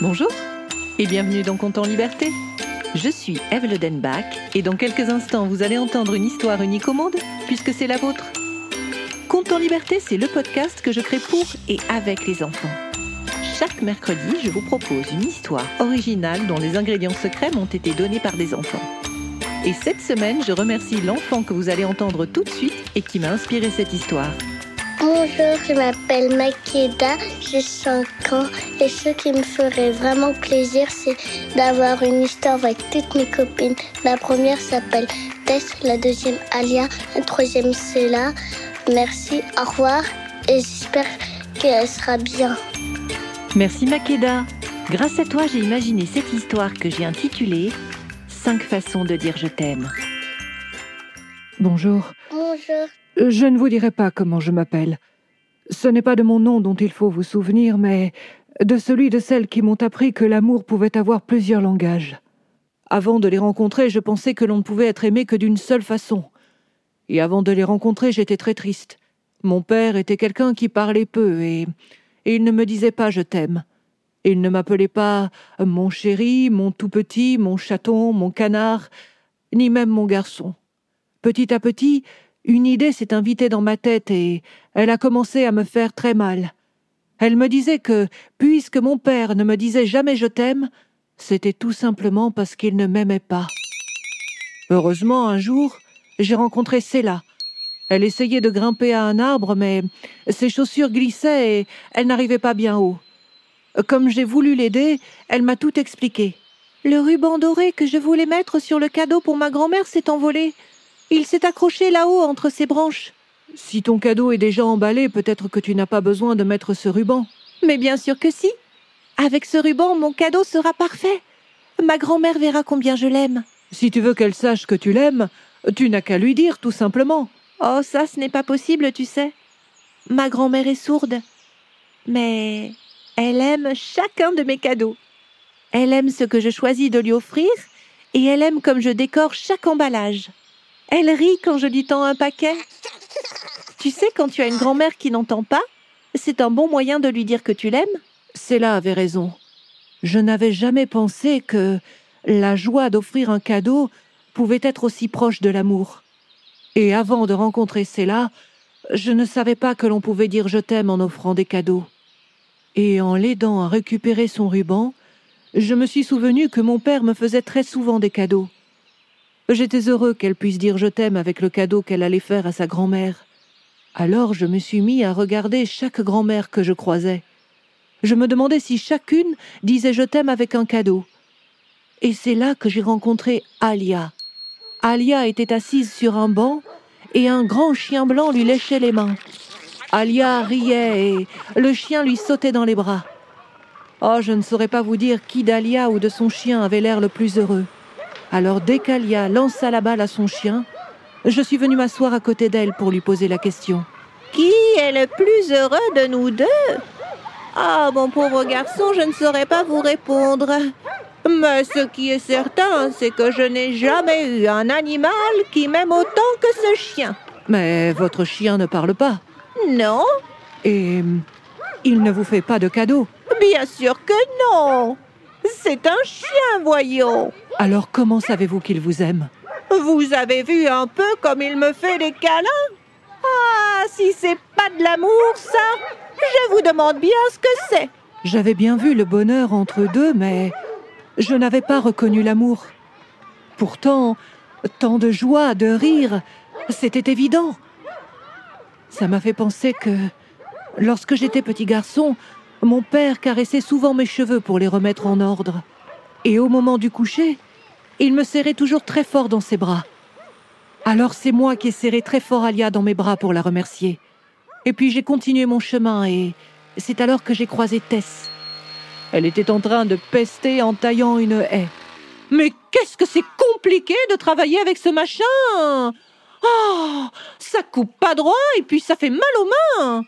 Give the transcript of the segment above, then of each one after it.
Bonjour et bienvenue dans Compte en Liberté. Je suis Eve Denbach et dans quelques instants vous allez entendre une histoire unique au monde puisque c'est la vôtre. Compte en Liberté, c'est le podcast que je crée pour et avec les enfants. Chaque mercredi, je vous propose une histoire originale dont les ingrédients secrets m'ont été donnés par des enfants. Et cette semaine, je remercie l'enfant que vous allez entendre tout de suite et qui m'a inspiré cette histoire. Bonjour, je m'appelle Makeda, j'ai 5 ans et ce qui me ferait vraiment plaisir, c'est d'avoir une histoire avec toutes mes copines. La première s'appelle Tess, la deuxième Alia, la troisième Céla. Merci, au revoir et j'espère qu'elle sera bien. Merci Makeda. Grâce à toi, j'ai imaginé cette histoire que j'ai intitulée 5 façons de dire je t'aime. Bonjour. Bonjour. Je ne vous dirai pas comment je m'appelle. Ce n'est pas de mon nom dont il faut vous souvenir, mais de celui de celles qui m'ont appris que l'amour pouvait avoir plusieurs langages. Avant de les rencontrer, je pensais que l'on ne pouvait être aimé que d'une seule façon. Et avant de les rencontrer, j'étais très triste. Mon père était quelqu'un qui parlait peu et, et il ne me disait pas je t'aime. Il ne m'appelait pas mon chéri, mon tout petit, mon chaton, mon canard, ni même mon garçon. Petit à petit, une idée s'est invitée dans ma tête et elle a commencé à me faire très mal. Elle me disait que, puisque mon père ne me disait jamais je t'aime, c'était tout simplement parce qu'il ne m'aimait pas. Heureusement, un jour, j'ai rencontré Céla. Elle essayait de grimper à un arbre, mais ses chaussures glissaient et elle n'arrivait pas bien haut. Comme j'ai voulu l'aider, elle m'a tout expliqué. Le ruban doré que je voulais mettre sur le cadeau pour ma grand-mère s'est envolé. Il s'est accroché là-haut entre ses branches. Si ton cadeau est déjà emballé, peut-être que tu n'as pas besoin de mettre ce ruban. Mais bien sûr que si. Avec ce ruban, mon cadeau sera parfait. Ma grand-mère verra combien je l'aime. Si tu veux qu'elle sache que tu l'aimes, tu n'as qu'à lui dire, tout simplement. Oh, ça, ce n'est pas possible, tu sais. Ma grand-mère est sourde. Mais elle aime chacun de mes cadeaux. Elle aime ce que je choisis de lui offrir, et elle aime comme je décore chaque emballage. Elle rit quand je lui tends un paquet. Tu sais, quand tu as une grand-mère qui n'entend pas, c'est un bon moyen de lui dire que tu l'aimes. Cela avait raison. Je n'avais jamais pensé que la joie d'offrir un cadeau pouvait être aussi proche de l'amour. Et avant de rencontrer Céla, je ne savais pas que l'on pouvait dire je t'aime en offrant des cadeaux. Et en l'aidant à récupérer son ruban, je me suis souvenu que mon père me faisait très souvent des cadeaux. J'étais heureux qu'elle puisse dire je t'aime avec le cadeau qu'elle allait faire à sa grand-mère. Alors je me suis mis à regarder chaque grand-mère que je croisais. Je me demandais si chacune disait je t'aime avec un cadeau. Et c'est là que j'ai rencontré Alia. Alia était assise sur un banc et un grand chien blanc lui léchait les mains. Alia riait et le chien lui sautait dans les bras. Oh, je ne saurais pas vous dire qui d'Alia ou de son chien avait l'air le plus heureux. Alors dès qu'Alia lança la balle à son chien, je suis venue m'asseoir à côté d'elle pour lui poser la question. Qui est le plus heureux de nous deux? Ah, mon pauvre garçon, je ne saurais pas vous répondre. Mais ce qui est certain, c'est que je n'ai jamais eu un animal qui m'aime autant que ce chien. Mais votre chien ne parle pas. Non Et il ne vous fait pas de cadeaux Bien sûr que non. C'est un chien, voyons. Alors comment savez-vous qu'il vous aime? Vous avez vu un peu comme il me fait des câlins? Ah, si c'est pas de l'amour, ça, je vous demande bien ce que c'est. J'avais bien vu le bonheur entre eux deux, mais je n'avais pas reconnu l'amour. Pourtant, tant de joie, de rire, c'était évident. Ça m'a fait penser que, lorsque j'étais petit garçon, mon père caressait souvent mes cheveux pour les remettre en ordre. Et au moment du coucher, il me serrait toujours très fort dans ses bras. Alors c'est moi qui ai serré très fort Alia dans mes bras pour la remercier. Et puis j'ai continué mon chemin et c'est alors que j'ai croisé Tess. Elle était en train de pester en taillant une haie. Mais qu'est-ce que c'est compliqué de travailler avec ce machin? Oh Ça coupe pas droit et puis ça fait mal aux mains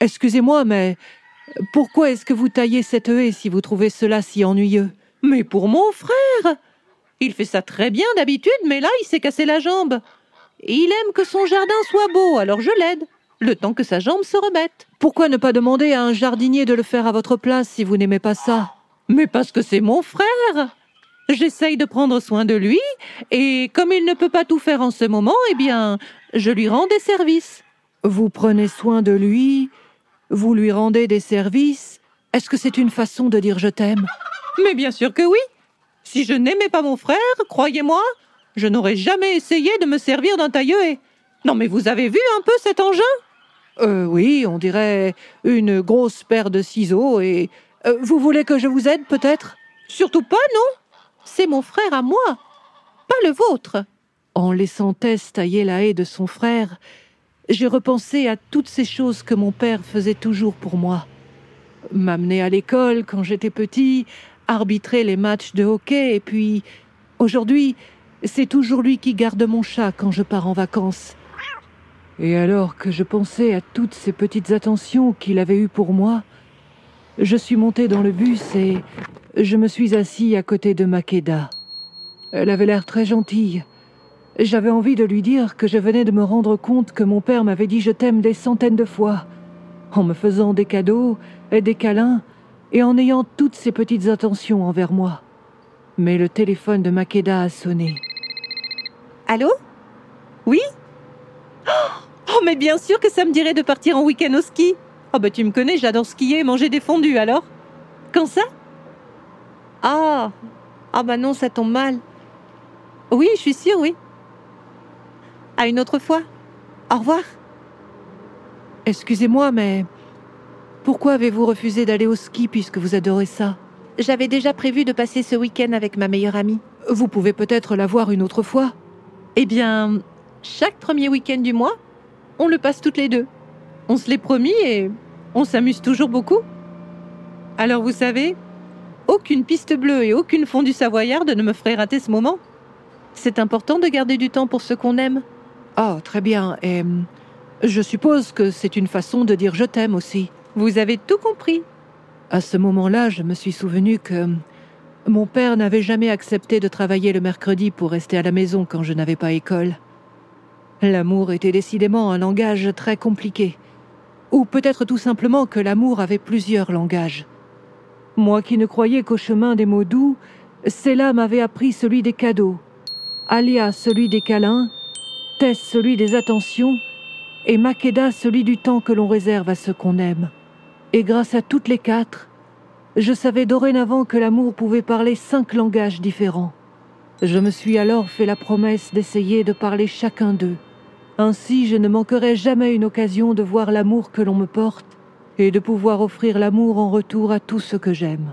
Excusez-moi, mais pourquoi est-ce que vous taillez cette haie si vous trouvez cela si ennuyeux? Mais pour mon frère Il fait ça très bien d'habitude, mais là il s'est cassé la jambe. Il aime que son jardin soit beau, alors je l'aide, le temps que sa jambe se remette. Pourquoi ne pas demander à un jardinier de le faire à votre place si vous n'aimez pas ça? Mais parce que c'est mon frère. J'essaye de prendre soin de lui, et comme il ne peut pas tout faire en ce moment, eh bien, je lui rends des services. Vous prenez soin de lui, vous lui rendez des services? Est-ce que c'est une façon de dire je t'aime? Mais bien sûr que oui. Si je n'aimais pas mon frère, croyez-moi, je n'aurais jamais essayé de me servir d'un tailleuet. Non mais vous avez vu un peu cet engin? Euh oui, on dirait une grosse paire de ciseaux et... Euh, vous voulez que je vous aide peut-être? Surtout pas, non C'est mon frère à moi, pas le vôtre. En laissant Tess tailler la haie de son frère, j'ai repensé à toutes ces choses que mon père faisait toujours pour moi. M'amener à l'école quand j'étais petit, arbitrer les matchs de hockey, et puis aujourd'hui, c'est toujours lui qui garde mon chat quand je pars en vacances. Et alors que je pensais à toutes ces petites attentions qu'il avait eues pour moi, je suis monté dans le bus et je me suis assis à côté de Makeda. Elle avait l'air très gentille. J'avais envie de lui dire que je venais de me rendre compte que mon père m'avait dit je t'aime des centaines de fois, en me faisant des cadeaux et des câlins et en ayant toutes ces petites attentions envers moi. Mais le téléphone de Makeda a sonné. Allô? Oui? Oh, mais bien sûr que ça me dirait de partir en week-end au ski. Oh, bah tu me connais, j'adore skier et manger des fondus, alors Quand ça? Ah Ah, bah non, ça tombe mal. Oui, je suis sûre, oui. À une autre fois. Au revoir. Excusez-moi, mais pourquoi avez-vous refusé d'aller au ski puisque vous adorez ça? J'avais déjà prévu de passer ce week-end avec ma meilleure amie. Vous pouvez peut-être la voir une autre fois. Eh bien, chaque premier week-end du mois, on le passe toutes les deux. On se l'est promis et on s'amuse toujours beaucoup. Alors vous savez, aucune piste bleue et aucune fondue savoyarde ne me ferait rater ce moment. C'est important de garder du temps pour ceux qu'on aime. Ah, très bien. Et hum, je suppose que c'est une façon de dire je t'aime aussi. Vous avez tout compris. À ce moment-là, je me suis souvenu que hum, mon père n'avait jamais accepté de travailler le mercredi pour rester à la maison quand je n'avais pas école. L'amour était décidément un langage très compliqué. Ou peut-être tout simplement que l'amour avait plusieurs langages. Moi qui ne croyais qu'au chemin des mots doux, Cela m'avait appris celui des cadeaux, Alia celui des câlins, Celui des attentions, et Makeda celui du temps que l'on réserve à ceux qu'on aime. Et grâce à toutes les quatre, je savais dorénavant que l'amour pouvait parler cinq langages différents. Je me suis alors fait la promesse d'essayer de parler chacun d'eux. Ainsi, je ne manquerai jamais une occasion de voir l'amour que l'on me porte et de pouvoir offrir l'amour en retour à tout ce que j'aime.